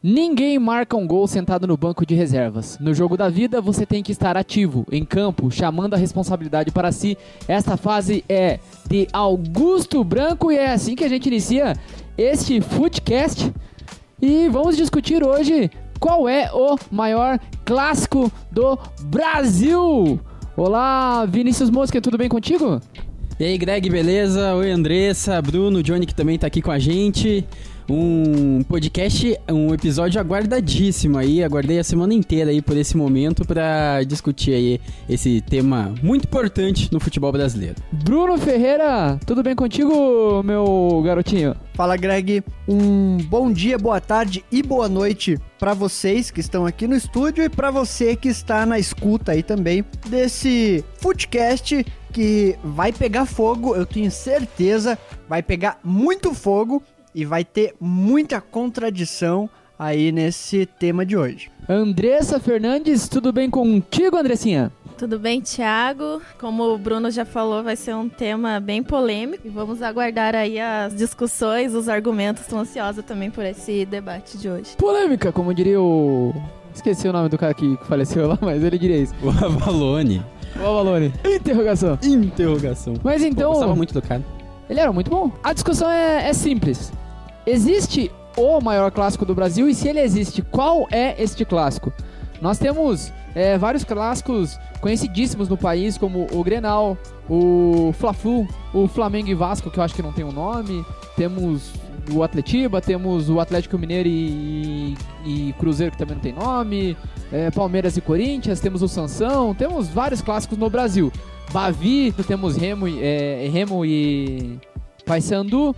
Ninguém marca um gol sentado no banco de reservas. No jogo da vida, você tem que estar ativo, em campo, chamando a responsabilidade para si. Esta fase é de Augusto Branco e é assim que a gente inicia este Footcast. E vamos discutir hoje qual é o maior clássico do Brasil. Olá, Vinícius Mosca, tudo bem contigo? E aí, Greg, beleza? Oi, Andressa, Bruno, Johnny que também tá aqui com a gente um podcast, um episódio aguardadíssimo aí. Aguardei a semana inteira aí por esse momento para discutir aí esse tema muito importante no futebol brasileiro. Bruno Ferreira, tudo bem contigo, meu garotinho? Fala, Greg. Um bom dia, boa tarde e boa noite para vocês que estão aqui no estúdio e para você que está na escuta aí também desse Footcast que vai pegar fogo, eu tenho certeza, vai pegar muito fogo e vai ter muita contradição aí nesse tema de hoje. Andressa Fernandes, tudo bem contigo, Andressinha? Tudo bem, Thiago? Como o Bruno já falou, vai ser um tema bem polêmico e vamos aguardar aí as discussões, os argumentos. Estou ansiosa também por esse debate de hoje. Polêmica, como diria o. Esqueci o nome do cara que faleceu lá, mas ele diria isso. O Avalone. O Avalone. Interrogação. Interrogação. Mas então. Pô, gostava muito do cara. Ele era muito bom. A discussão é, é simples. Existe o maior clássico do Brasil e se ele existe, qual é este clássico? Nós temos é, vários clássicos conhecidíssimos no país, como o Grenal, o Fla-Flu, o Flamengo e Vasco, que eu acho que não tem um nome. Temos o Atletiba, temos o Atlético Mineiro e, e, Cruzeiro, que também não tem nome. É, Palmeiras e Corinthians, temos o Sansão, temos vários clássicos no Brasil. Bavi, temos Remo, é, Remo e Paysandu.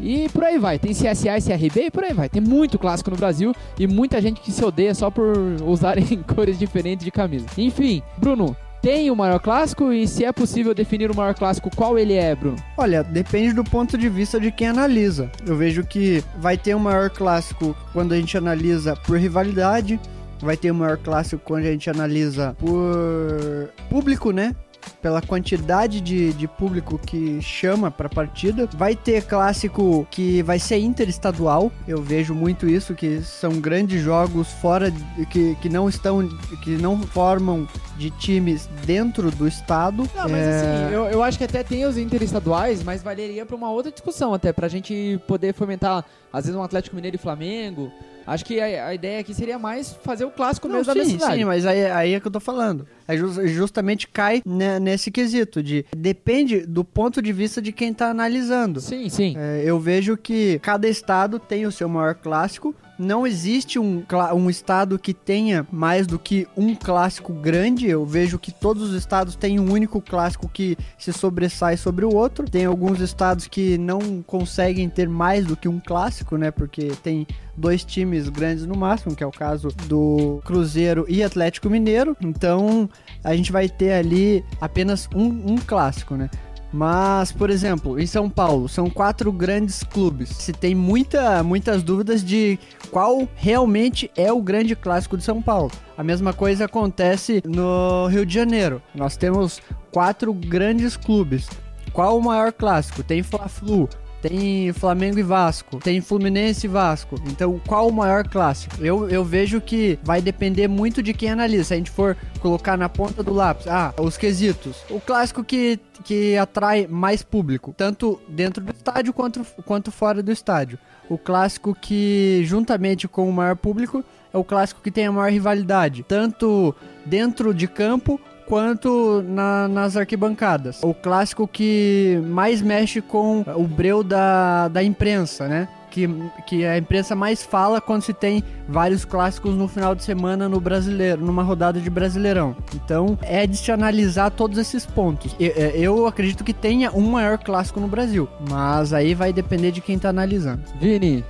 E por aí vai. Tem CSA e CRB e por aí vai. Tem muito clássico no Brasil e muita gente que se odeia só por usarem cores diferentes de camisa. Enfim, Bruno, tem o maior clássico e se é possível definir o maior clássico, qual ele é, Bruno? Olha, depende do ponto de vista de quem analisa. Eu vejo que vai ter o maior clássico quando a gente analisa por rivalidade, vai ter o maior clássico quando a gente analisa por público, né? Pela quantidade de, de público que chama para partida. Vai ter clássico que vai ser interestadual. Eu vejo muito isso, que são grandes jogos fora que, que não estão que não formam de times dentro do estado. Não, mas é... assim, eu, eu acho que até tem os interestaduais, mas valeria para uma outra discussão até pra gente poder fomentar às vezes um Atlético Mineiro e Flamengo, Acho que a, a, ideia aqui seria mais fazer o clássico Não, mesmo sim, da cidade. Sim, mas aí, aí é que eu tô falando. É just, justamente cai né, nesse quesito de depende do ponto de vista de quem tá analisando. Sim, sim. É, eu vejo que cada estado tem o seu maior clássico, não existe um, um estado que tenha mais do que um clássico grande. Eu vejo que todos os estados têm um único clássico que se sobressai sobre o outro. Tem alguns estados que não conseguem ter mais do que um clássico, né? Porque tem dois times grandes no máximo, que é o caso do Cruzeiro e Atlético Mineiro. Então a gente vai ter ali apenas um, um clássico, né? Mas, por exemplo, em São Paulo, são quatro grandes clubes. Se tem muita, muitas dúvidas de qual realmente é o grande clássico de São Paulo. A mesma coisa acontece no Rio de Janeiro. Nós temos quatro grandes clubes. Qual o maior clássico? Tem Fla-Flu, tem Flamengo e Vasco, tem Fluminense e Vasco. Então, qual o maior clássico? Eu, eu vejo que vai depender muito de quem analisa. Se a gente for colocar na ponta do lápis, ah, os quesitos. O clássico que, que atrai mais público, tanto dentro do estádio quanto, quanto fora do estádio. O clássico que, juntamente com o maior público, é o clássico que tem a maior rivalidade, tanto dentro de campo quanto na, nas arquibancadas. O clássico que mais mexe com o breu da, da imprensa, né? Que, que a imprensa mais fala quando se tem vários clássicos no final de semana no brasileiro, numa rodada de brasileirão. Então é de se analisar todos esses pontos. Eu, é, eu acredito que tenha um maior clássico no Brasil, mas aí vai depender de quem tá analisando. Vini,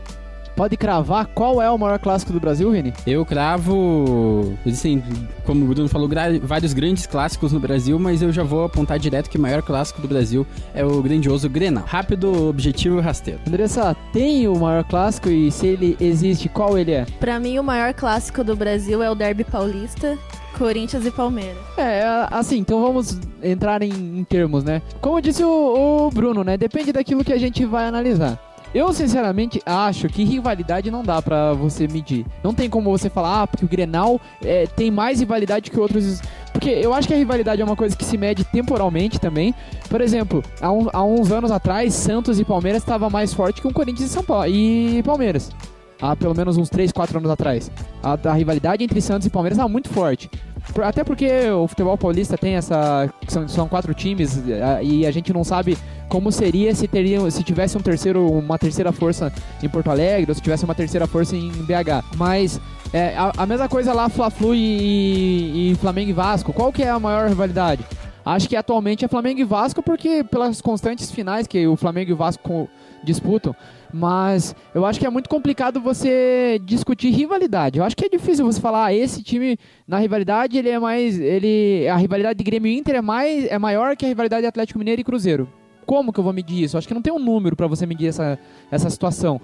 Pode cravar qual é o maior clássico do Brasil, Vini? Eu cravo. Existem, como o Bruno falou, vários grandes clássicos no Brasil, mas eu já vou apontar direto que o maior clássico do Brasil é o grandioso Grenal. Rápido, objetivo e rasteiro. Andressa, tem o maior clássico e se ele existe, qual ele é? Para mim, o maior clássico do Brasil é o Derby Paulista. Corinthians e Palmeiras. É, assim, então vamos entrar em, em termos, né? Como disse o, o Bruno, né? Depende daquilo que a gente vai analisar. Eu, sinceramente, acho que rivalidade não dá pra você medir. Não tem como você falar, ah, porque o Grenal é, tem mais rivalidade que outros. Porque eu acho que a rivalidade é uma coisa que se mede temporalmente também. Por exemplo, há, um- há uns anos atrás, Santos e Palmeiras estava mais forte que um Corinthians e São Paulo e Palmeiras. Há pelo menos uns 3, 4 anos atrás. A, a rivalidade entre Santos e Palmeiras estava muito forte. Até porque o futebol paulista tem essa. São, são quatro times e a gente não sabe como seria se teria, se tivesse um terceiro, uma terceira força em Porto Alegre ou se tivesse uma terceira força em BH. Mas é, a, a mesma coisa lá, Fla-Flu e, e Flamengo e Vasco. Qual que é a maior rivalidade? Acho que atualmente é Flamengo e Vasco porque pelas constantes finais que o Flamengo e o Vasco co- disputam. Mas eu acho que é muito complicado você discutir rivalidade. Eu acho que é difícil você falar, ah, esse time na rivalidade ele é mais, ele a rivalidade de Grêmio e Inter é mais é maior que a rivalidade de Atlético Mineiro e Cruzeiro. Como que eu vou medir isso? Eu acho que não tem um número pra você medir essa, essa situação.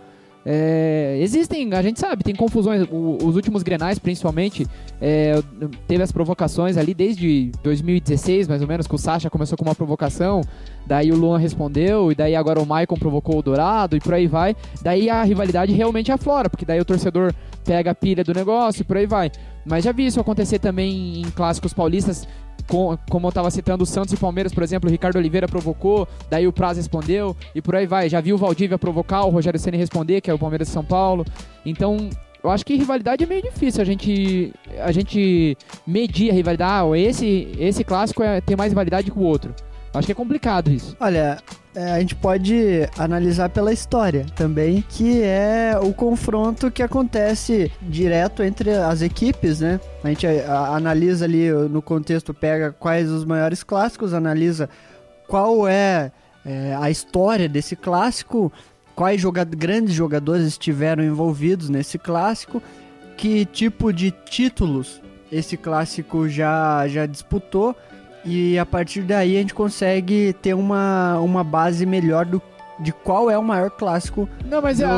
É, existem, a gente sabe, tem confusões. O- os últimos grenais, principalmente, é, teve as provocações ali desde 2016, mais ou menos, que o Sacha começou com uma provocação, daí o Luan respondeu, e daí agora o Maicon provocou o Dourado, e por aí vai. Daí a rivalidade realmente aflora, porque daí o torcedor pega a pilha do negócio e por aí vai. Mas já vi isso acontecer também em clássicos paulistas, com- como eu tava citando o Santos e Palmeiras, por exemplo, o Ricardo Oliveira provocou, daí o Praz respondeu, e por aí vai. Já vi o Valdívia provocar, o Rogério Ceni responder, que é o Palmeiras de São Paulo. Então, eu acho que rivalidade é meio difícil a gente, a gente medir a rivalidade. Ah, esse, esse clássico é, tem mais rivalidade que o outro. Acho que é complicado isso. Olha, é, a gente pode analisar pela história também, que é o confronto que acontece direto entre as equipes, né? A gente a- analisa ali no contexto, pega quais os maiores clássicos, analisa qual é, é, a história desse clássico, quais joga grandes jogadores estiveram envolvidos nesse clássico, que tipo de títulos esse clássico já, já disputou e a partir daí a gente consegue ter uma, uma base melhor do, de qual é o maior clássico Não, mas a,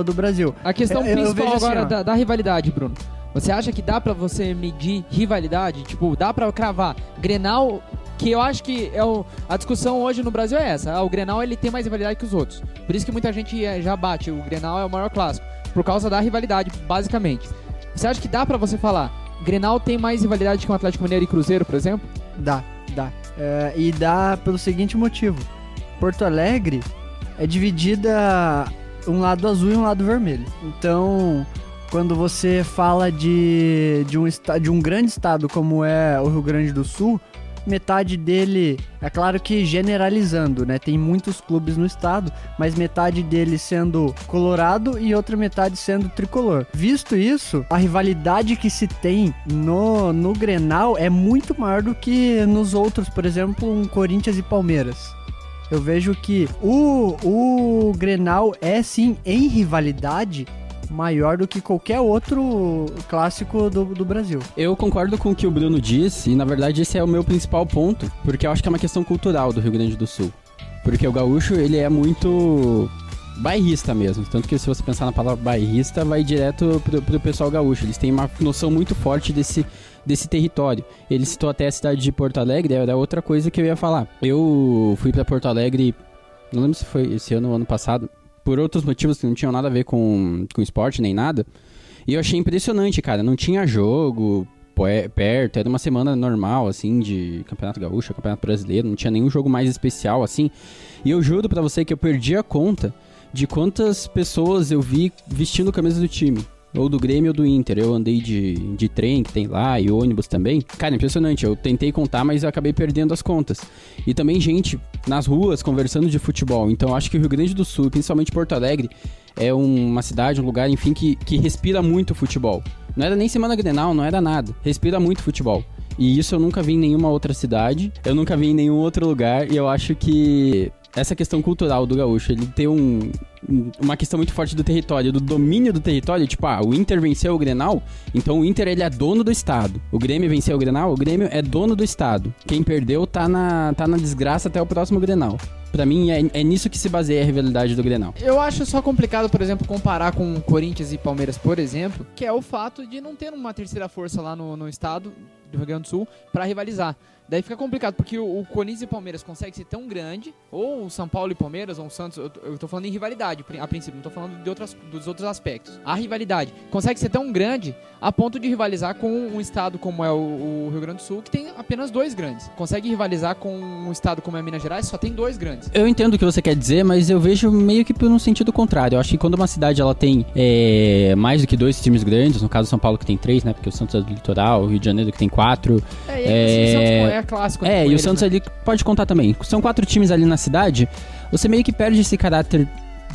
do, do Brasil. a questão Eu- eu principal assim, agora ó. da, da rivalidade, Bruno. Você acha que dá pra você medir rivalidade? Tipo, dá pra cravar Grenal, que eu acho que é o, a discussão hoje no Brasil é essa. Ah, o Grenal ele tem mais rivalidade que os outros. Por isso que muita gente eh, já bate. O Grenal é o maior clássico. Por causa da rivalidade, basicamente. Você acha que dá pra você falar Grenal tem mais rivalidade que o Atlético Mineiro e Cruzeiro, por exemplo? Dá, dá. É, e dá pelo seguinte motivo: Porto Alegre é dividida um lado azul e um lado vermelho. Então, quando você fala de, de, um, de um grande estado como é o Rio Grande do Sul, metade dele, é claro que generalizando, né? Tem muitos clubes no estado, mas metade dele sendo colorado e outra metade sendo tricolor. Visto isso, a rivalidade que se tem no, no Grenal é muito maior do que nos outros, por exemplo, um Corinthians e Palmeiras. Eu vejo que o, o Grenal é sim em rivalidade maior do que qualquer outro clássico do, do Brasil. Eu concordo com o que o Bruno disse, e na verdade esse é o meu principal ponto, porque eu acho que é uma questão cultural do Rio Grande do Sul. Porque o gaúcho, ele é muito bairrista mesmo. Tanto que se você pensar na palavra bairrista, vai direto pro, pro pessoal gaúcho. Eles têm uma noção muito forte desse, desse território. Ele citou até a cidade de Porto Alegre, era outra coisa que eu ia falar. Eu fui pra Porto Alegre, não lembro se foi esse ano ou ano passado, por outros motivos que não tinham nada a ver com, com esporte nem nada. E eu achei impressionante, cara. Não tinha jogo perto, era uma semana normal, assim, de Campeonato Gaúcho, Campeonato Brasileiro, não tinha nenhum jogo mais especial, assim. E eu juro pra você que eu perdi a conta de quantas pessoas eu vi vestindo camisa do time. Ou do Grêmio ou do Inter. Eu andei de, de trem que tem lá e ônibus também. Cara, impressionante. Eu tentei contar, mas eu acabei perdendo as contas. E também gente nas ruas conversando de futebol. Então acho que o Rio Grande do Sul, principalmente Porto Alegre, é um- uma cidade, um lugar, enfim, que, que respira muito futebol. Não era nem Semana Grenal, não era nada. Respira muito futebol. E isso eu nunca vi em nenhuma outra cidade, eu nunca vi em nenhum outro lugar, e eu acho que essa questão cultural do gaúcho, ele tem um, um- uma questão muito forte do território, do domínio do território, tipo, ah, o Inter venceu o Grenal, então o Inter ele é dono do estado. O Grêmio venceu o Grenal, o Grêmio é dono do estado. Quem perdeu tá na, tá na desgraça até o próximo Grenal. Pra mim, é, é nisso que se baseia a rivalidade do Grenal. Eu acho só complicado, por exemplo, comparar com Corinthians e Palmeiras, por exemplo, que é o fato de não ter uma terceira força lá no, no estado do Rio Grande do Sul pra rivalizar. Daí fica complicado, porque o, o Corinthians e Palmeiras conseguem ser tão grande, ou o São Paulo e Palmeiras, ou o Santos, eu, eu tô falando em rivalidade, a princípio, não tô falando de outras, dos outros aspectos. A rivalidade consegue ser tão grande a ponto de rivalizar com um estado como é o, o Rio Grande do Sul, que tem apenas dois grandes. Consegue rivalizar com um estado como é Minas Gerais, só tem dois grandes. Eu entendo o que você quer dizer, mas eu vejo meio que por um sentido contrário. Eu acho que quando uma cidade ela tem é, mais do que dois times grandes, no caso São Paulo que tem três, né? Porque o Santos é do litoral, o Rio de Janeiro que tem quatro. É, e aí, assim, o Santos é clássico. É, e o Santos né? ali pode contar também. São quatro times ali na cidade. Você meio que perde esse caráter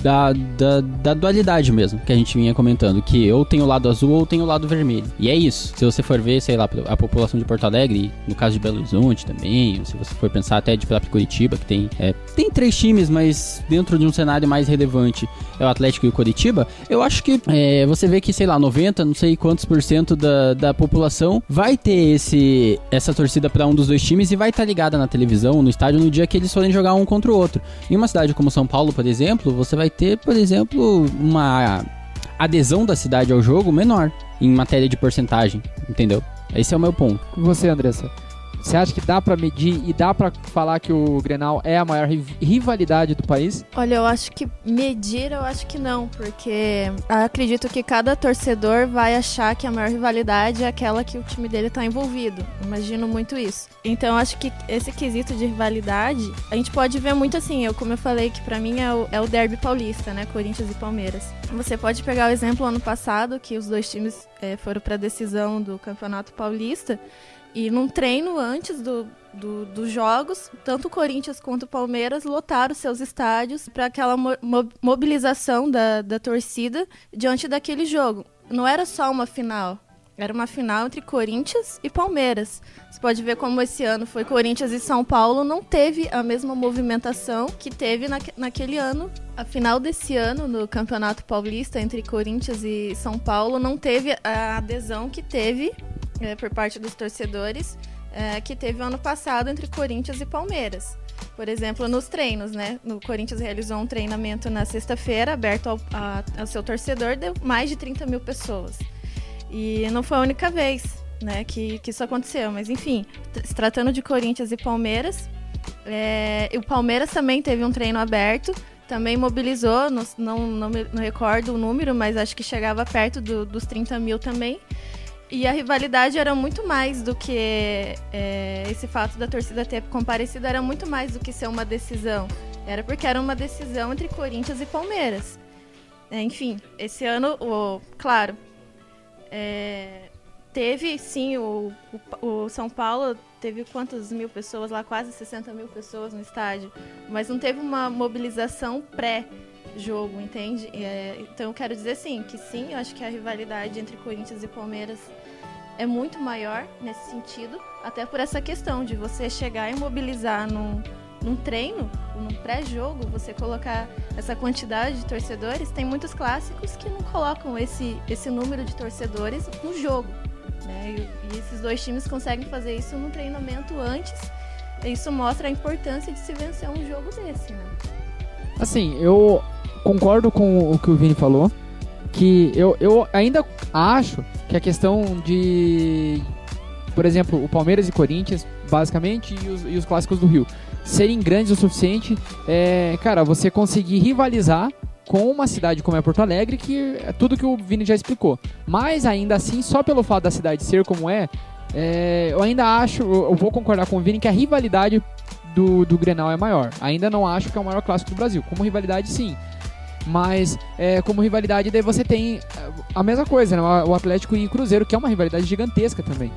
da, da, da, dualidade mesmo, que a gente vinha comentando, que ou tem o lado azul ou tem o lado vermelho. E é isso. Se você for ver, sei lá, a população de Porto Alegre, no caso de Belo Horizonte também, se você for pensar até de próprio Curitiba, que tem, é, tem três times, mas dentro de um cenário mais relevante é o Atlético e o Curitiba, eu acho que é, você vê que, sei lá, 90, não sei quantos por cento da, da população vai ter esse, essa torcida para um dos dois times e vai estar tá ligada na televisão, no estádio, no dia que eles forem jogar um contra o outro. Em uma cidade como São Paulo, por exemplo, você vai ter, por exemplo, uma adesão da cidade ao jogo menor em matéria de porcentagem, entendeu? Esse é o meu ponto. Você, Andressa? Você acha que dá para medir e dá para falar que o Grenal é a maior rivalidade do país? Olha, eu acho que medir, eu acho que não, porque acredito que cada torcedor vai achar que a maior rivalidade é aquela que o time dele tá envolvido. Imagino muito isso. Então, eu acho que esse quesito de rivalidade, a gente pode ver muito assim, eu como eu falei que para mim é o, é o derby paulista, né, Corinthians e Palmeiras. Você pode pegar o exemplo ano passado que os dois times é, foram para decisão do Campeonato Paulista e num treino antes do, do, dos jogos, tanto o Corinthians quanto o Palmeiras lotaram seus estádios para aquela mo mobilização da, da torcida diante daquele jogo. Não era só uma final, era uma final entre Corinthians e Palmeiras. Você pode ver como esse ano foi Corinthians e São Paulo, não teve a mesma movimentação que teve na, naquele ano. A final desse ano, no Campeonato Paulista, entre Corinthians e São Paulo, não teve a adesão que teve é, por parte dos torcedores é, que teve o ano passado entre Corinthians e Palmeiras. Por exemplo, nos treinos, né? No Corinthians realizou um treinamento na sexta-feira, aberto ao, a, ao seu torcedor, deu mais de 30 mil pessoas. E não foi a única vez né, que, que isso aconteceu. Mas enfim, se tratando de Corinthians e Palmeiras, é, o Palmeiras também teve um treino aberto, também mobilizou, não, não, não, me, não recordo o número, mas acho que chegava perto do, dos 30 mil também. E a rivalidade era muito mais do que é, esse fato da torcida ter comparecido, era muito mais do que ser uma decisão. Era porque era uma decisão entre Corinthians e Palmeiras. É, enfim, esse ano, o, claro, é, teve sim o, o, o, São Paulo teve quantas mil pessoas lá quase 60 mil pessoas no estádio mas não teve uma mobilização pré jogo entende é, então eu quero dizer sim que sim eu acho que a rivalidade entre Corinthians e Palmeiras é muito maior nesse sentido, até por essa questão de você chegar e mobilizar num, num treino, num pré-jogo, você colocar essa quantidade de torcedores. Tem muitos clássicos que não colocam esse, esse número de torcedores no jogo. Né? E, e esses dois times conseguem fazer isso no treinamento antes. Isso mostra a importância de se vencer um jogo desse. Né? Assim, eu concordo com o que o Vini falou que eu, eu ainda acho que a questão de, por exemplo, o Palmeiras e Corinthians, basicamente, e os, e os clássicos do Rio, serem grandes o suficiente, é, cara, você conseguir rivalizar com uma cidade como é Porto Alegre, que é tudo que o Vini já explicou. Mas ainda assim, só pelo fato da cidade ser como é, é eu ainda acho, eu vou concordar com o Vini que a rivalidade do, do Grenal é maior. Ainda não acho que é o maior clássico do Brasil. Como rivalidade, sim. Mas é, como rivalidade, daí você tem é, a mesma coisa, né? O Atlético e Cruzeiro, que é uma rivalidade gigantesca também.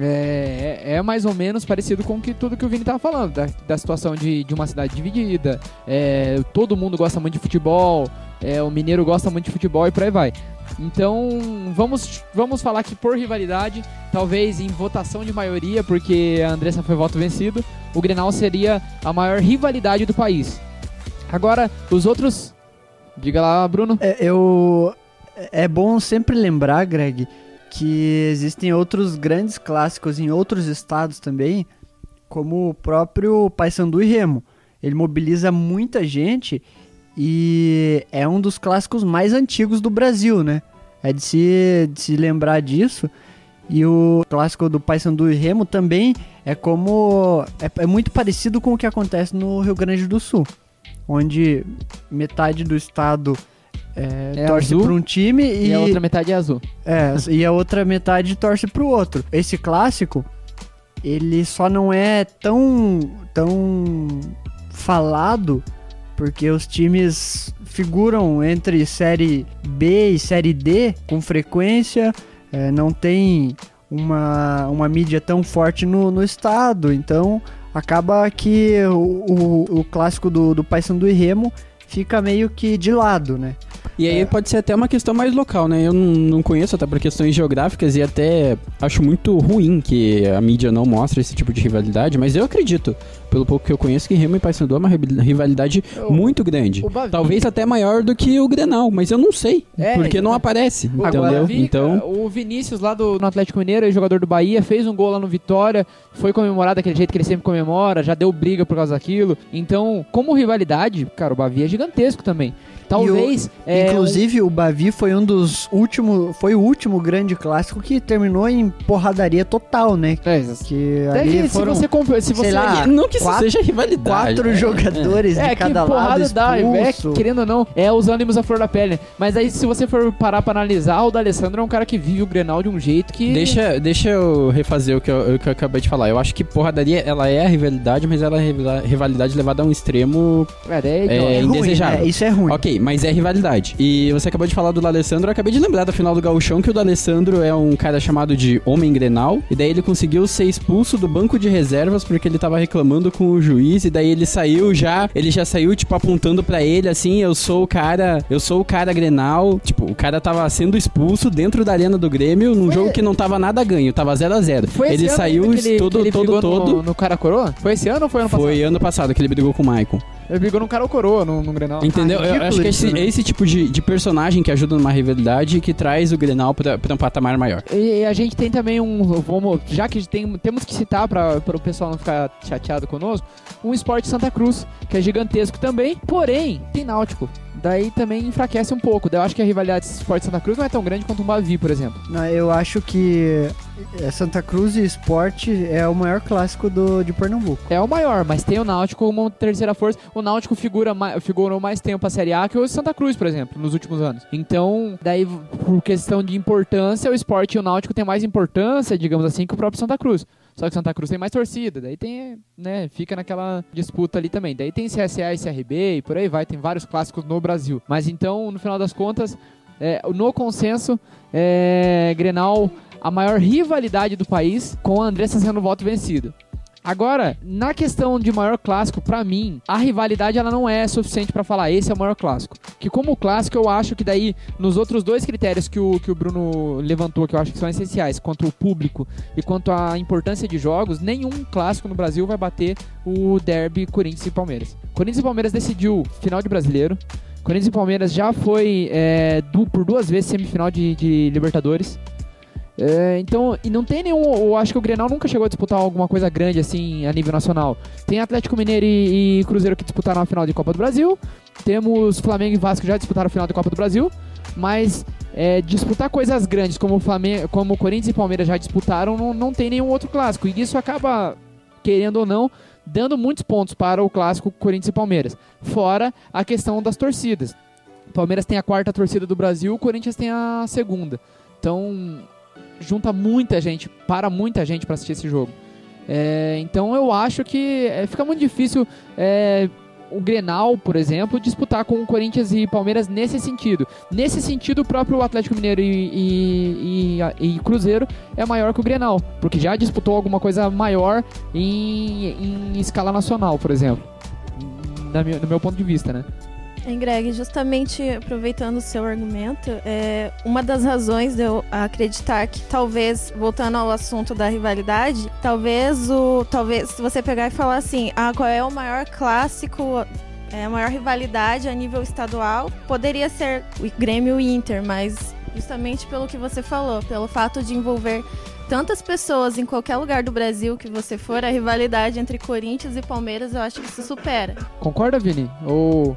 É, é, é, mais ou menos parecido com que, tudo que o Vini estava falando, da, da situação de, de uma cidade dividida. É, todo mundo gosta muito de futebol, é, o mineiro gosta muito de futebol e por aí vai. Então, vamos, vamos falar que por rivalidade, talvez em votação de maioria, porque a Andressa foi voto vencido, o Grenal seria a maior rivalidade do país. Agora, os outros Diga lá, Bruno. É, eu. É bom sempre lembrar, Greg, que existem outros grandes clássicos em outros estados também, como o próprio Paysandu e Remo. Ele mobiliza muita gente e é um dos clássicos mais antigos do Brasil, né? É de se, de se lembrar disso. E o clássico do Paysandu e Remo também é como é, é muito parecido com o que acontece no Rio Grande do Sul, onde metade do estado é, É torce para um time E, e, a outra metade é azul. é, e a outra metade torce para o outro. Esse clássico, ele só não é tão tão falado porque os times figuram entre série B e série D com frequência, é, não tem uma, uma mídia tão forte no, no estado, então acaba que o, o, o clássico do, do Paysandu e Remo fica meio que de lado, né? E aí pode ser até uma questão mais local, né? Eu não, não conheço até por questões geográficas e até acho muito ruim que a mídia não mostre esse tipo de rivalidade, mas eu acredito, pelo pouco que eu conheço, que Remo e Paysandu é uma rival- rivalidade O- muito grande. Talvez até maior do que o Grenal, mas eu não sei, É, porque não então- aparece, O entendeu? Bavi, então, o Vinícius lá do no Atlético Mineiro, jogador do Bahia, fez um gol lá no Vitória, foi comemorado daquele jeito que ele sempre comemora, já deu briga por causa daquilo. Então, como rivalidade, cara, o Bavi é gigantesco também. Talvez. é, Inclusive, o Bavi foi um dos últimos. Foi o último grande clássico que terminou em porradaria total, né? um- é, Que até ali que foram se você comp- se você lá, não que isso quatro- seja rivalidade. quatro né? jogadores É, de que cada porrada lado dá, é, expulso. querendo ou não, é os ânimos à flor da pele. Mas aí, se você for parar pra analisar, o D'Alessandro é um cara que vive o Grenal de um jeito que... Deixa, deixa eu refazer o que eu, o que eu acabei de falar. Eu acho que porradaria, ela é a rivalidade, mas ela é a rivali- rivalidade levada a um extremo É, é É. É ruim, indesejável. né? Isso é ruim. Ok, mas é rivalidade. E você acabou de falar do D'Alessandro, eu acabei de lembrar da final do Gauchão que o D'Alessandro é um cara chamado de Homem Grenal, e daí ele conseguiu ser expulso do banco de reservas porque ele tava reclamando com o juiz, e daí ele saiu já, ele já saiu, tipo, apontando pra ele, assim, eu sou o cara, eu sou o cara Grenal. Tipo, o cara tava sendo expulso dentro da arena do Grêmio, num Foi- jogo que não tava nada ganho, tava 0 a 0 Foi esse Ele ano saiu ele, todo, ele todo, todo... No, no cara coroa? Foi esse ano ou foi ano passado? Foi ano passado que ele brigou com o Maicon. Ele brigou no cara coroa, no, no Grenal. Entendeu? Ah, eu ridículo acho que isso, esse, né? é esse tipo de, de personagem que ajuda numa rivalidade e que traz o Grenal pra, pra um patamar maior. E a gente tem também um. Vamos, já que tem, temos que citar para o pessoal não ficar chateado conosco, um esporte Santa Cruz, que é gigantesco também, porém, tem náutico. Daí também enfraquece um pouco. Daí eu acho que a rivalidade esporte Santa Cruz não é tão grande quanto um Bavi, por exemplo. Não, eu acho que é, Santa Cruz e Esporte é o maior clássico do, de Pernambuco. É o maior, mas tem o Náutico como terceira força. O Náutico figura figurou mais tempo a Série A que o Santa Cruz, por exemplo, nos últimos anos. Então, daí, por questão de importância, o esporte e o Náutico tem mais importância, digamos assim, que o próprio Santa Cruz. Só que Santa Cruz tem mais torcida, daí tem, né, fica naquela disputa ali também. Daí tem CSA e CRB e por aí vai, tem vários clássicos no Brasil. Mas então, no final das contas, é, no consenso, é, Grenal, a maior rivalidade do país, com a Andressa sendo voto vencido. Agora, na questão de maior clássico, pra mim, a rivalidade ela não é suficiente pra falar esse é o maior clássico. Que como clássico, eu acho que daí, nos outros dois critérios que o, que o Bruno levantou, que eu acho que são essenciais, quanto o público e quanto a importância de jogos, nenhum clássico no Brasil vai bater o derby Corinthians e Palmeiras. Corinthians e Palmeiras decidiu final de brasileiro. Corinthians e Palmeiras já foi é, du- por duas vezes semifinal de, de Libertadores. É, então, e não tem nenhum. Eu acho que o Grenal nunca chegou a disputar alguma coisa grande assim a nível nacional. Tem Atlético Mineiro e, e Cruzeiro que disputaram a final de Copa do Brasil. Temos Flamengo e Vasco que já disputaram a final de Copa do Brasil. Mas é, disputar coisas grandes como o Flamengo, como Corinthians e Palmeiras já disputaram, não, não tem nenhum outro clássico. E isso acaba, querendo ou não, dando muitos pontos para o clássico Corinthians e Palmeiras. Fora a questão das torcidas. Palmeiras tem a quarta torcida do Brasil, o Corinthians tem a segunda. Então, junta muita gente, para muita gente para assistir esse jogo. É, então eu acho que é, fica muito difícil é, o Grenal, por exemplo, disputar com o Corinthians e Palmeiras nesse sentido. Nesse sentido, o próprio Atlético Mineiro e, e- e- e Cruzeiro é maior que o Grenal, porque já disputou alguma coisa maior em, em escala nacional, por exemplo. No meu ponto de vista, né? Greg, justamente aproveitando o seu argumento, é, uma das razões de eu acreditar que talvez, voltando ao assunto da rivalidade, talvez o. Talvez, se você pegar e falar assim, ah, qual é o maior clássico, é, a maior rivalidade a nível estadual, poderia ser o Grêmio e Inter, mas justamente pelo que você falou, pelo fato de envolver tantas pessoas em qualquer lugar do Brasil que você for, a rivalidade entre Corinthians e Palmeiras, eu acho que se supera. Concorda, Vini? Ou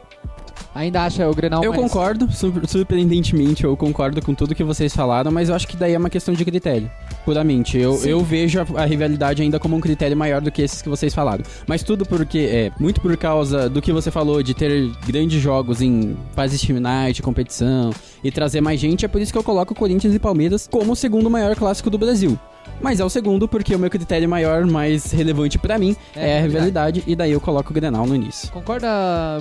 ainda acha o Grenal Eu mais... concordo, sur- surpreendentemente, eu concordo com tudo que vocês falaram, mas eu acho que daí é uma questão de critério. Puramente. Eu, Sim. eu vejo a, a rivalidade ainda como um critério maior do que esses que vocês falaram. Mas tudo porque é muito por causa do que você falou de ter grandes jogos em fases finais de competição e trazer mais gente, é por isso que eu coloco Corinthians e Palmeiras como o segundo maior clássico do Brasil. Mas é o segundo porque o meu critério maior, mais relevante pra mim, É, é, a verdade. rivalidade, e daí eu coloco o Grenal no início. Concorda,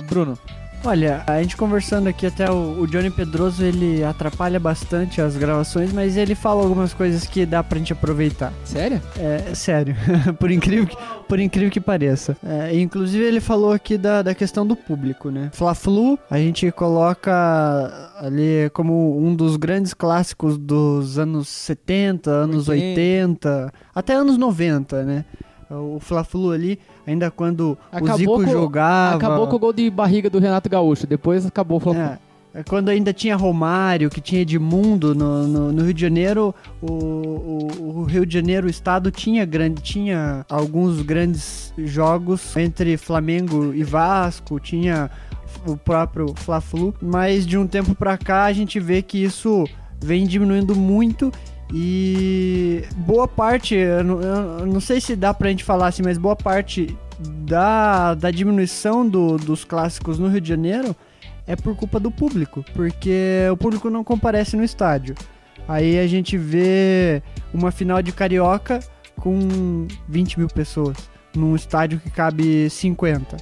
Bruno? Olha, a gente conversando aqui até o, o Johnny Pedroso, ele atrapalha bastante as gravações, mas ele fala algumas coisas que dá pra gente aproveitar. Sério? É, sério, por, incrível que, por incrível que pareça. É, inclusive ele falou aqui da, da questão do público, né? Fla-Flu, a gente coloca ali como um dos grandes clássicos dos anos 70, anos 80, até anos 90, né? O Fla-Flu ali, ainda quando o Acabou Zico com- jogava... Acabou com o gol de barriga do Renato Gaúcho. Depois acabou o Fla-Flu. É, é quando ainda tinha Romário, que tinha Edmundo no, no, no Rio de Janeiro, o, o, o Rio de Janeiro, o estado, tinha, grande, tinha alguns grandes jogos entre Flamengo e Vasco, tinha o próprio Fla-Flu, mas de um tempo pra cá a gente vê que isso vem diminuindo muito e boa parte, eu não, eu não sei se dá pra gente falar assim, mas boa parte da, da diminuição do- dos clássicos no Rio de Janeiro é por culpa do público, porque o público não comparece no estádio. Aí a gente vê uma final de carioca com 20 mil pessoas, num estádio que cabe 50.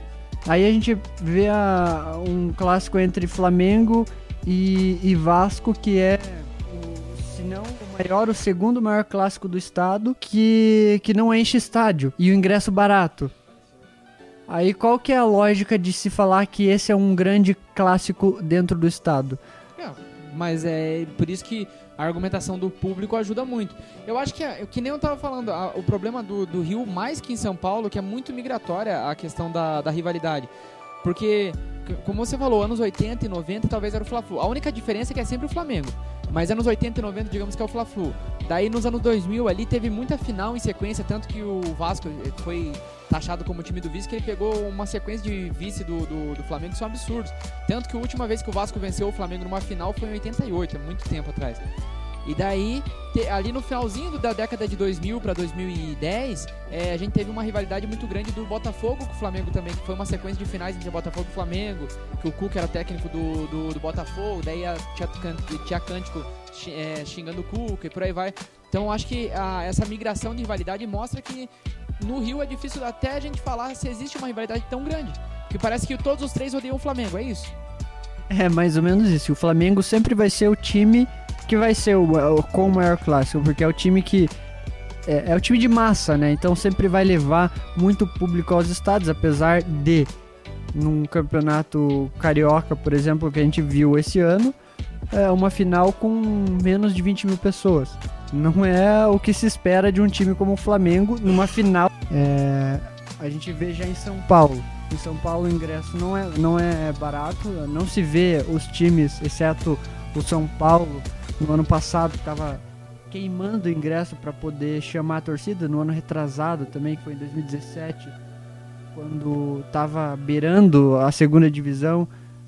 Aí a gente vê a- um clássico entre Flamengo e, e Vasco, que é, se não maior, o segundo maior clássico do estado, que, que não enche estádio, e o ingresso barato. Aí qual que é a lógica de se falar que esse é um grande clássico dentro do estado? É, mas é por isso que a argumentação do público ajuda muito. Eu acho que, é- que nem eu tava falando, a- o problema do, do Rio, mais que em São Paulo, que é muito migratória a questão da, da rivalidade. Porque, como você falou, anos 80 e 90 talvez era o Fla-Flu. A única diferença é que é sempre o Flamengo. Mas anos 80 e 90, digamos que é o Fla-Flu. Daí nos anos 2000 ali teve muita final em sequência, tanto que o Vasco eh, foi taxado como time do vice, que ele pegou uma sequência de vice do, do, do Flamengo que são absurdos. Tanto que a última vez que o Vasco venceu o Flamengo numa final foi em 88, é muito tempo atrás. E daí, te- ali no finalzinho da década de 2000 para 2010, é, a gente teve uma rivalidade muito grande do Botafogo com o Flamengo também, que foi uma sequência de finais entre Botafogo e Flamengo, que o Cuca era técnico do, do, do Botafogo, daí a Tia Cântico é, xingando o Cuca e por aí vai. Então, acho que a- essa migração de rivalidade mostra que no Rio é difícil até a gente falar se existe uma rivalidade tão grande. Porque parece que todos os três odeiam o Flamengo, é isso? É mais ou menos isso. O Flamengo sempre vai ser o time que vai ser o, o com o maior clássico, porque é o time que é, é o time de massa, né? Então sempre vai levar muito público aos estados, apesar de num campeonato carioca, por exemplo, que a gente viu esse ano, é uma final com menos de 20 mil pessoas. Não é o que se espera de um time como o Flamengo numa final. É, a gente vê já em São Paulo. Em São Paulo o ingresso não é, não é barato, não se vê os times, exceto o São Paulo, no ano passado que estava queimando o ingresso para poder chamar a torcida, no ano retrasado também, que foi em 2017, quando estava beirando a segunda divisão,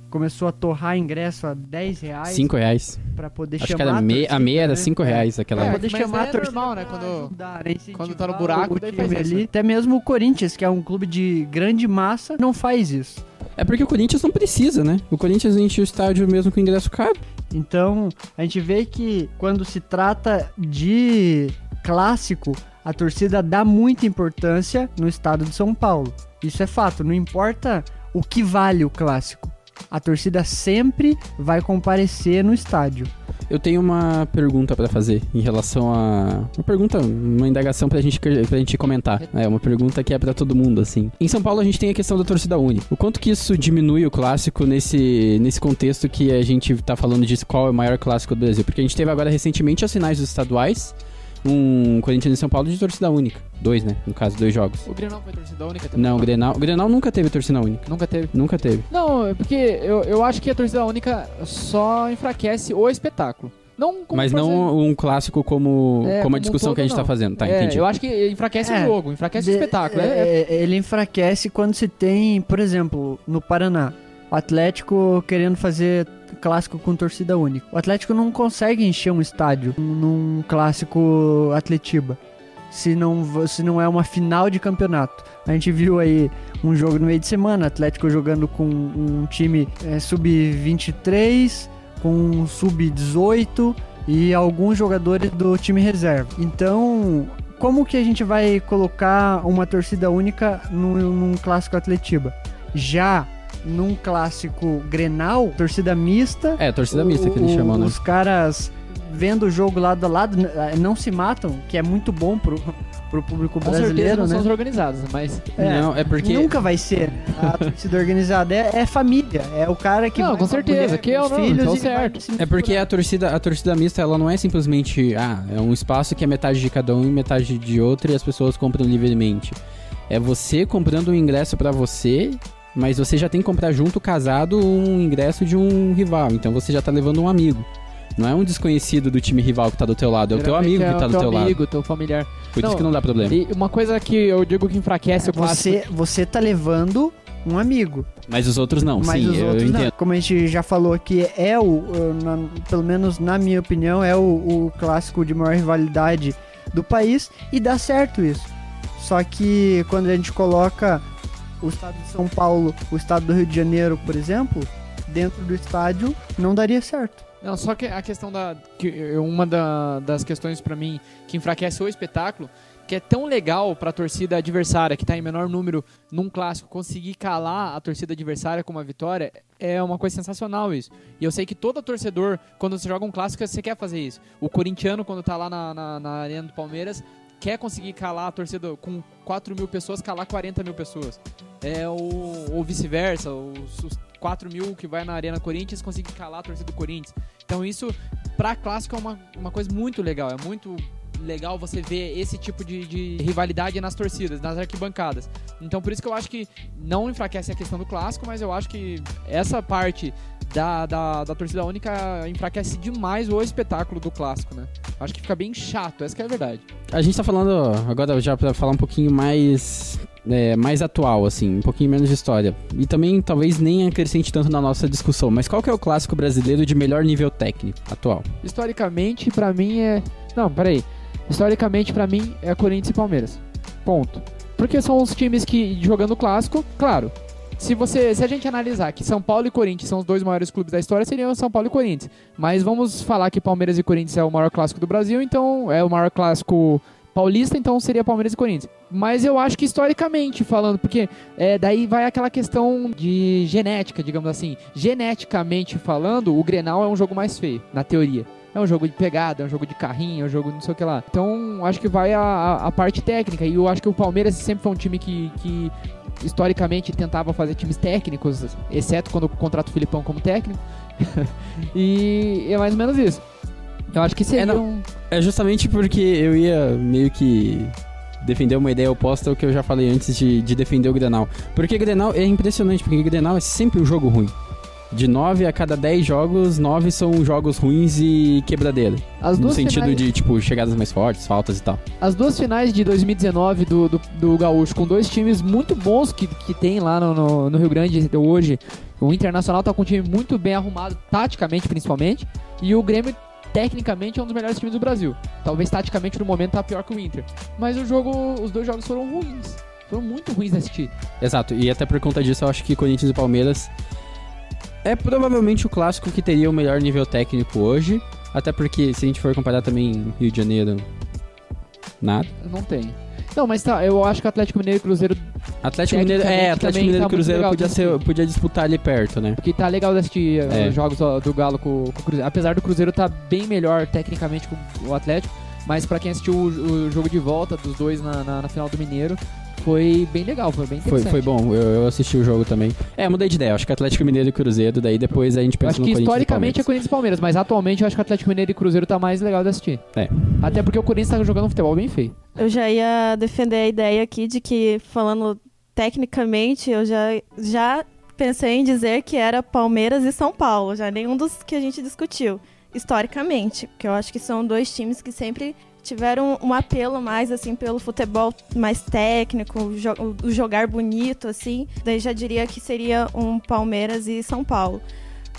começou a torrar ingresso a 10 reais 5 reais. para poder Acho chamar que era meia, a meia era né? 5 É. reais aquela Pra É, poder mas chamar daí a é torcida normal, né? pra Quando- ajudar, né? quando tá no buraco, o daí time faz isso. ali. Até mesmo o Corinthians, que é um clube de grande massa, não faz isso. É porque o Corinthians não precisa, né? O Corinthians enche o estádio mesmo com ingresso caro. Então, a gente vê que quando se trata de clássico, a torcida dá muita importância no estado de São Paulo. Isso é fato, não importa o que vale o clássico. A torcida sempre vai comparecer no estádio. Eu tenho uma pergunta pra fazer em relação a. Uma pergunta, uma indagação pra gente, pra gente comentar. É, uma pergunta que é pra todo mundo, assim. Em São Paulo a gente tem a questão da torcida única. O quanto que isso diminui o clássico nesse, nesse contexto que a gente tá falando de qual é o maior clássico do Brasil? Porque a gente teve agora recentemente as finais dos estaduais, um Corinthians e São Paulo de torcida única. Dois, né? No caso, dois jogos. O Grenal foi torcida única também? Não, o Grenal, o Grenal nunca teve torcida única. Nunca teve. Nunca teve. Não, é porque eu, eu acho que a torcida única só enfraquece o espetáculo. Não como Mas fazer- não um clássico como, É, como como a discussão um que a gente todo, tá não. fazendo. Tá, é, entendi. Eu acho que enfraquece É, o jogo, enfraquece o De- espetáculo. É, é- é- ele enfraquece quando se tem, por exemplo, no Paraná. O Atlético querendo fazer clássico com torcida única. O Atlético não consegue encher um estádio num clássico Atletiba. Se não, se não é uma final de campeonato. A gente viu aí um jogo no meio de semana, Atlético jogando com um time é, sub-23, com um sub-18 e alguns jogadores do time reserva. Então, como que a gente vai colocar uma torcida única num, num clássico Atletiba? Já num clássico Grenal, torcida mista. É, torcida mista que eles chamam, né? Os caras vendo o jogo lado a lado não se matam, que é muito bom pro, pro público Com brasileiro, não né? são os organizados, mas... É, Não, é porque. Nunca vai ser a torcida organizada. É, é família. É o cara que. Não, vai com certeza, que é o filhos e vai certo. É porque a torcida, a torcida mista, ela não é simplesmente, ah, é um espaço que é metade de cada um e metade de outro e as pessoas compram livremente. É você comprando um ingresso pra você, mas você já tem que comprar junto, casado, um ingresso de um rival. Então você já tá levando um amigo. Não é um desconhecido do time rival que tá do teu lado, é o teu amigo é que tá do teu lado. amigo, teu familiar. Por Não, isso que não dá problema. E uma coisa que eu digo que enfraquece o clássico... Você, você tá levando um amigo. Mas os outros não, mas sim, os eu outros entendo. não. Como a gente já falou aqui, é o, uh, na- pelo menos na minha opinião, é o, o clássico de maior rivalidade do país e dá certo isso. Só que quando a gente coloca o estado de São Paulo, o estado do Rio de Janeiro, por exemplo, dentro do estádio, não daria certo. Não, só que a questão da. Que uma da- das questões pra mim que enfraquece o espetáculo, que é tão legal pra torcida adversária, que tá em menor número num clássico, conseguir calar a torcida adversária com uma vitória, é uma coisa sensacional isso. E eu sei que todo torcedor, quando você joga um clássico, você quer fazer isso. O corintiano, quando tá lá na, na, na arena do Palmeiras, quer conseguir calar a torcida com 4 mil pessoas, calar 40 mil pessoas. É, ou, ou vice-versa, os, os 4 mil que vai na Arena Corinthians conseguir calar a torcida do Corinthians. Então isso, pra clássico, é uma, uma coisa muito legal. É muito legal você ver esse tipo de, de rivalidade nas torcidas, nas arquibancadas. Então por isso que eu acho que não enfraquece a questão do clássico, mas eu acho que essa parte da, da, da torcida única enfraquece demais o espetáculo do clássico, né? Acho que fica bem chato, essa que é a verdade. A gente tá falando agora já pra falar um pouquinho mais é, mais atual, assim, um pouquinho menos de história. E também talvez nem acrescente tanto na nossa discussão. Mas qual que é o clássico brasileiro de melhor nível técnico atual? Historicamente, pra mim é. Não, peraí. Historicamente, pra mim, é Corinthians e Palmeiras. Ponto. Porque são os times que, jogando clássico, claro. Se você, se a gente analisar que São Paulo e Corinthians são os dois maiores clubes da história, seriam São Paulo e Corinthians. Mas vamos falar que Palmeiras e Corinthians é o maior clássico do Brasil, então é o maior clássico paulista, então seria Palmeiras e Corinthians. Mas eu acho que historicamente falando, porque é, daí vai aquela questão de genética, digamos assim. Geneticamente falando, o Grenal é um jogo mais feio, na teoria. É um jogo de pegada, é um jogo de carrinho, é um jogo não sei o que lá. Então, acho que vai a, a- a parte técnica. E eu acho que o Palmeiras sempre foi um time que, que historicamente tentava fazer times técnicos, exceto quando contrata o Filipão como técnico. e é mais ou menos isso. Eu acho que seria É, não. um... É justamente porque eu ia meio que defender uma ideia oposta ao que eu já falei antes de, de defender o Grenal. Porque Grenal é impressionante, porque Grenal é sempre um jogo ruim. De 9 a cada 10 jogos, 9 são jogos ruins e quebradeira. As No sentido finais- de, tipo, chegadas mais fortes, faltas e tal. As duas finais de 2019 do, do, do Gaúcho, com dois times muito bons que, que tem lá no, no, no Rio Grande hoje. O Internacional tá com um time muito bem arrumado, taticamente principalmente. E o Grêmio, tecnicamente, é um dos melhores times do Brasil. Talvez taticamente no momento tá pior que o Inter. Mas o jogo, os dois jogos foram ruins. Foram muito ruins de assistir. Exato, e até por conta disso eu acho que Corinthians e Palmeiras é provavelmente o clássico que teria o melhor nível técnico hoje. Até porque se a gente for comparar também Rio de Janeiro, nada. Não tem. Não, mas tá, eu acho que o Atlético Mineiro e Cruzeiro Atlético Mineiro, é, Atlético também Mineiro tá e Cruzeiro muito legal podia, ser, podia disputar ali perto, né? Porque tá legal de assistir uh, É. os jogos do Galo com, com o Cruzeiro. Apesar do Cruzeiro tá bem melhor tecnicamente com o Atlético, mas pra quem assistiu o, o jogo de volta dos dois na, na, na final do Mineiro, foi bem legal, foi bem Foi, interessante. foi bom, eu, eu assisti o jogo também. É, mudei de ideia, acho que Atlético Mineiro e Cruzeiro, daí depois a gente pensa acho no que Corinthians e historicamente é. Corinthians e Palmeiras, mas atualmente eu acho que o Atlético Mineiro e Cruzeiro tá mais legal de assistir. É. Até porque o Corinthians tá jogando um futebol bem feio. Eu já ia defender a ideia aqui de que, falando tecnicamente, eu já, já pensei em dizer que era Palmeiras e São Paulo, já nenhum dos que a gente discutiu. historicamente, porque eu acho que são dois times que sempre tiveram um apelo mais assim pelo futebol mais técnico, o, jo o jogar bonito assim. Daí já diria que seria um Palmeiras e São Paulo.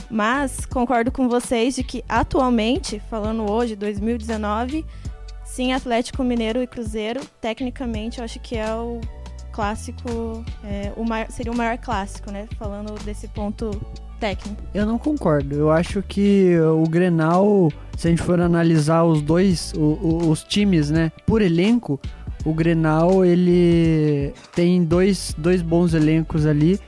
Mas concordo com vocês de que atualmente, falando hoje, 2019, sim, Atlético Mineiro e Cruzeiro, tecnicamente eu acho que é o clássico, é, o maior, seria o maior clássico, né? Falando desse ponto técnico. Eu não concordo. Eu acho que o Grenal, se a gente for analisar os dois, o, o, os times, né, por elenco, o Grenal ele tem dois, dois bons elencos ali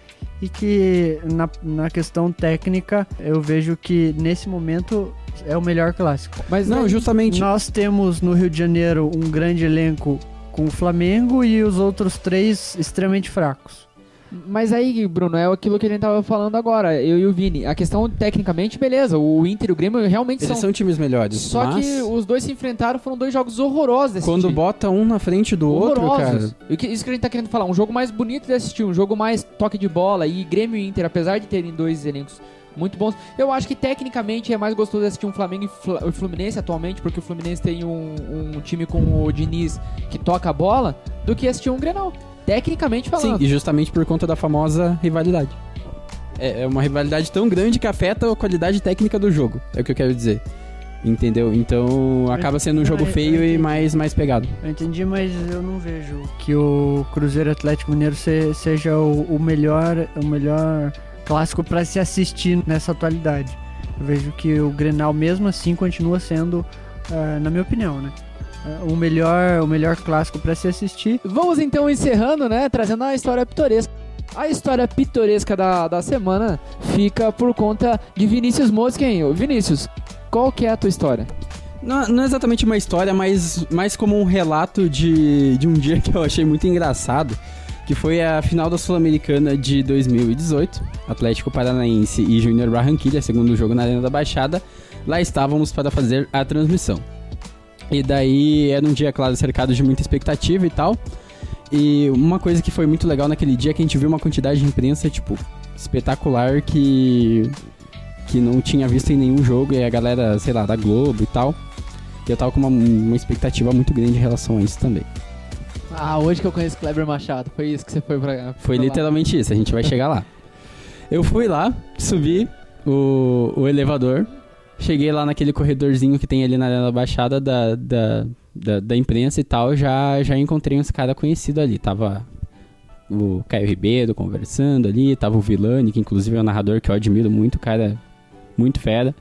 e que na, na questão técnica eu vejo que nesse momento é o melhor clássico. Mas não, justamente. Nós temos no Rio de Janeiro um grande elenco com o Flamengo e os outros três extremamente fracos. Mas aí, Bruno, é aquilo que a gente tava falando agora, eu e o Vini. A questão, tecnicamente, beleza, o Inter e o Grêmio realmente Eles são... são times melhores. Só mas que os dois se enfrentaram, foram dois jogos horrorosos de Quando assistir. bota um na frente do outro, cara. Horrorosos. E que- Isso que a gente tá querendo falar, um jogo mais bonito de assistir, um jogo mais toque de bola. E Grêmio e Inter, apesar de terem dois elencos muito bons, eu acho que tecnicamente é mais gostoso assistir um Flamengo e e Fluminense atualmente, porque o Fluminense tem um, um time com o Diniz que toca a bola, do que assistir um Grenal. Tecnicamente Sim, falando. e justamente por conta da famosa rivalidade. É é uma rivalidade tão grande que afeta a qualidade técnica do jogo. É o que eu quero dizer. Entendeu? Então acaba sendo um jogo eu- feio e mais, mais pegado. Eu entendi, mas eu não vejo que o Cruzeiro Atlético Mineiro se- seja o, o melhor, o melhor clássico para se assistir nessa atualidade. Eu vejo que o Grenal mesmo assim continua sendo, ah, na minha opinião, né, o melhor, o melhor clássico para se assistir. Vamos então encerrando, né? Trazendo a história pitoresca. A história pitoresca da, da semana fica por conta de Vinícius Mosquen. Vinícius, qual que é a tua história? Não, não é exatamente uma história, mas mais como um relato de, de um dia que eu achei muito engraçado, que foi a final da Sul-Americana de 2018, Atlético Paranaense e Júnior Barranquilla, segundo jogo na Arena da Baixada. Lá estávamos para fazer a transmissão. E daí era um dia, claro, cercado de muita expectativa e tal. E uma coisa que foi muito legal naquele dia é que a gente viu uma quantidade de imprensa, tipo, espetacular que que não tinha visto em nenhum jogo, e a galera, sei lá, da Globo e tal. E eu tava com uma, uma expectativa muito grande em relação a isso também. Ah, hoje que eu conheço Kleber Machado. Foi isso que você foi pra. Foi pra lá. literalmente isso, a gente vai chegar lá. Eu fui lá, subi o, o elevador, cheguei lá naquele corredorzinho que tem ali na Baixada da, da, da, da imprensa e tal, já, já encontrei uns caras conhecidos ali. Tava o Caio Ribeiro conversando ali, tava o Vilani, que inclusive é um narrador que eu admiro muito, cara muito fera.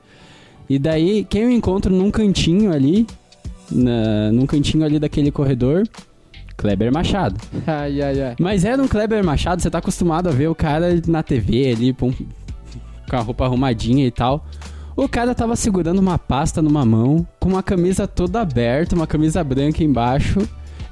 E daí, quem eu encontro num cantinho ali, na, num cantinho ali daquele corredor, Kleber Machado. Ai, ai, ai. Mas era um Kleber Machado, você tá acostumado a ver o cara na TV ali, com a roupa arrumadinha e tal. O cara tava segurando uma pasta numa mão, com uma camisa toda aberta, uma camisa branca embaixo.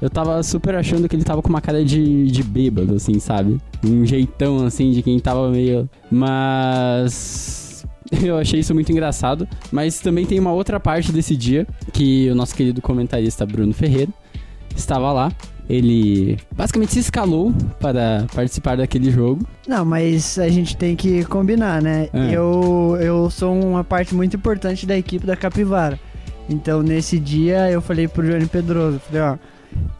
Eu tava super achando que ele tava com uma cara de, de bêbado, assim, sabe? Um jeitão, assim, de quem tava meio. Mas. Eu achei isso muito engraçado. Mas também tem uma outra parte desse dia que o nosso querido comentarista Bruno Ferreira estava lá. Ele basicamente se escalou para participar daquele jogo. Não, mas a gente tem que combinar, né? É. Eu, eu sou uma parte muito importante da equipe da Capivara. Então, nesse dia, eu falei pro Johnny Pedroso, falei, ó,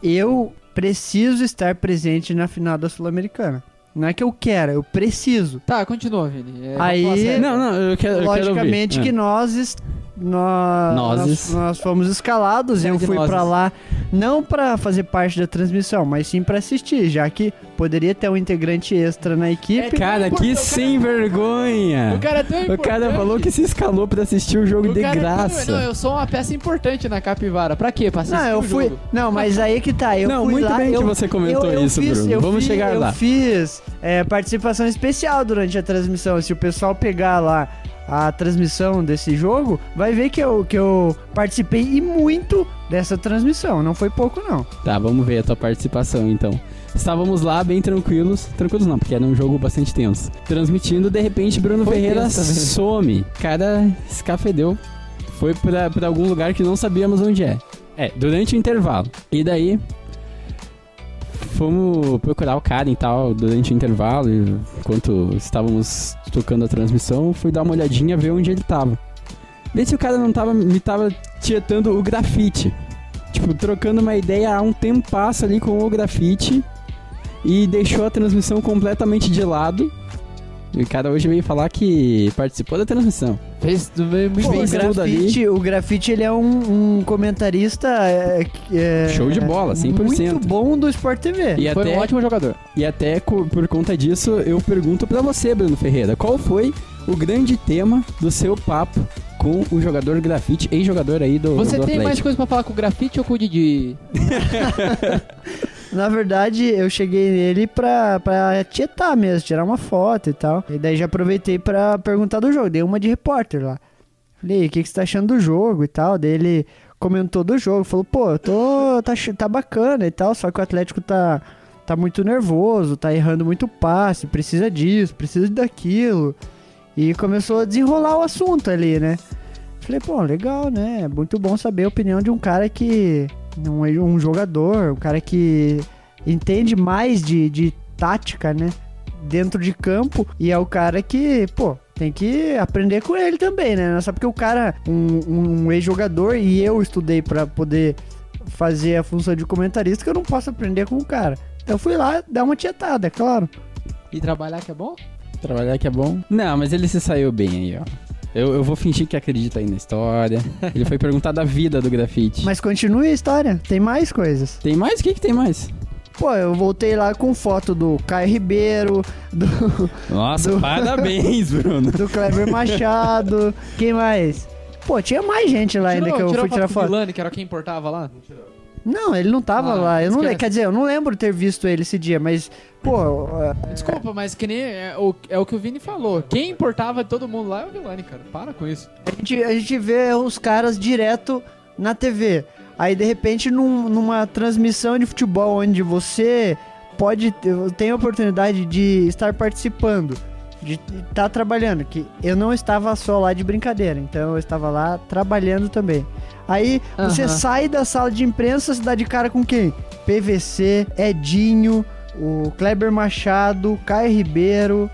eu preciso estar presente na final da Sul-Americana. Não é que eu quero, eu preciso. Tá, continua, Vini. É, Aí-. Não, não, eu quero. eu quero Logicamente ouvir. que nós, es- nós, nós, nós fomos escalados. Série Eu fui pra lá não pra fazer parte da transmissão, mas sim pra assistir, já que poderia ter um integrante extra na equipe. Cara, que sem vergonha! O cara é O cara falou que se escalou pra assistir o jogo O de cara é tão- graça. Não, eu sou uma peça importante na Capivara. Pra quê? Pra assistir Não, eu o fui. jogo. Não, mas aí que tá. Eu Não, fui muito lá, bem eu, que você comentou eu, eu isso, fiz, Bruno. eu Vamos fiz- chegar eu lá. fiz é, participação especial durante a transmissão. Se o pessoal pegar lá a transmissão desse jogo, vai ver que eu, que eu participei e muito dessa transmissão. Não foi pouco, não. Tá, vamos ver a tua participação então. Estávamos lá bem tranquilos. Tranquilos não, porque era um jogo bastante tenso. Transmitindo, de repente, Bruno Foi Ferreira tenso some. Cara, escafedeu. Foi pra, pra algum lugar que não sabíamos onde é. É, durante o intervalo. E daí. Fomos procurar o cara e tal durante o intervalo. Enquanto estávamos tocando a transmissão, fui dar uma olhadinha ver onde ele tava. Vê se o cara não tava, me tava tietando o grafite. Tipo, trocando uma ideia há um tempo passa ali com o grafite e deixou a transmissão completamente de lado. E o cara hoje veio falar que participou da transmissão. Fez muito Pô, bem. o, tudo ali. grafite, o grafite, ele é um, um comentarista é, é, Show de bola, 100%. muito bom do Sport TV. E Foi até, um ótimo jogador. e até por conta disso, eu pergunto pra você, Bruno Ferreira, qual foi o grande tema do seu papo com o jogador grafite, ex-jogador aí do, Você do tem mais Atlético? coisa pra falar com o grafite ou com o Didi? Na verdade, eu cheguei nele pra, pra tietar mesmo, tirar uma foto e tal. E daí já aproveitei pra perguntar do jogo. Dei uma de repórter lá. Falei, o que, que você tá achando do jogo e tal? Daí ele comentou do jogo. Falou, pô, tô, tá, tá bacana e tal. Só que o Atlético tá, tá muito nervoso, tá errando muito passe. Precisa disso, precisa daquilo. E começou a desenrolar o assunto ali, né? Falei, pô, legal, né? Muito bom saber a opinião de um cara que. Um, um jogador, um cara que entende mais de, de tática, né? Dentro de campo. E é o cara que, pô, tem que aprender com ele também, né? Não é só porque o cara, um, um ex-jogador, e eu estudei pra poder fazer a função de comentarista, que eu não posso aprender com o cara. Então eu fui lá dar uma tietada, é claro. E trabalhar que é bom? Trabalhar que é bom. Não, mas ele se saiu bem aí, ó. Eu, eu vou fingir que acredita aí na história. Ele foi perguntar da vida do grafite. Mas continue a história, tem mais coisas. Tem mais? O que, que tem mais? Pô, eu voltei lá com foto do Caio Ribeiro, do, Nossa, Do- parabéns, Bruno. do Kleber Machado, quem mais? Pô, tinha mais gente lá ainda que eu tirou fui tirar foto. Vilani, que era quem importava lá? Não, ele não tava Ah, lá. Eu não, quer dizer, eu não lembro ter visto ele esse dia, mas, pô, é, Desculpa, mas que nem é o, é o que o Vini falou. Quem importava de todo mundo lá é o Vilani, cara. Para com isso. a gente, a gente vê os caras direto na TV. Aí, de repente, num- numa transmissão de futebol onde você pode ter, tem a oportunidade de estar participando, de estar trabalhando, que eu não estava só lá de brincadeira, então eu estava lá trabalhando também. Aí você Aham. sai da sala de imprensa, se dá de cara com quem? PVC, Edinho, o Kleber Machado, Caio Ribeiro,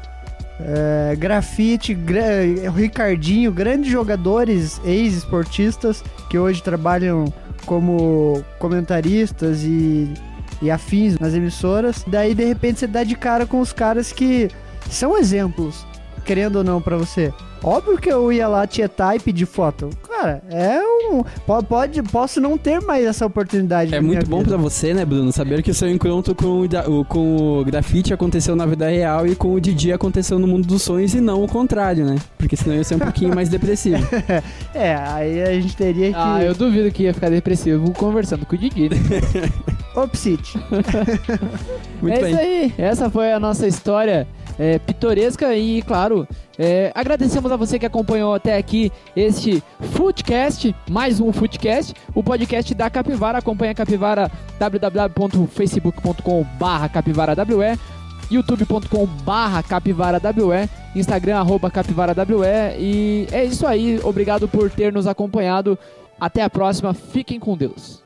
é, Grafite, gra- o Ricardinho, grandes jogadores, ex-esportistas que hoje trabalham como comentaristas e, e afins nas emissoras. Daí de repente você dá de cara com os caras que são exemplos, querendo ou não, pra você. Óbvio que eu ia lá tietar e pedir foto. Cara, é um. po- Pode, posso não ter mais essa oportunidade. É muito bom pra você, né, Bruno? Saber que o seu encontro com o- com o grafite aconteceu na vida real e com o Didi aconteceu no mundo dos sonhos e não o contrário, né? Porque senão ia ser um pouquinho mais depressivo. É, aí a gente teria que. Ah, eu duvido que ia ficar depressivo conversando com o Didi, né? Opsit. Muito é bem. isso aí. Essa foi a nossa história é, pitoresca e, claro, é, agradecemos a você que acompanhou até aqui este Footcast, mais um Footcast, o podcast da Capivara. Acompanha a Capivara www.facebook.com barra capivarawe youtube.com barra capivarawe instagram arroba capivarawe e é isso aí, obrigado por ter nos acompanhado. Até a próxima, fiquem com Deus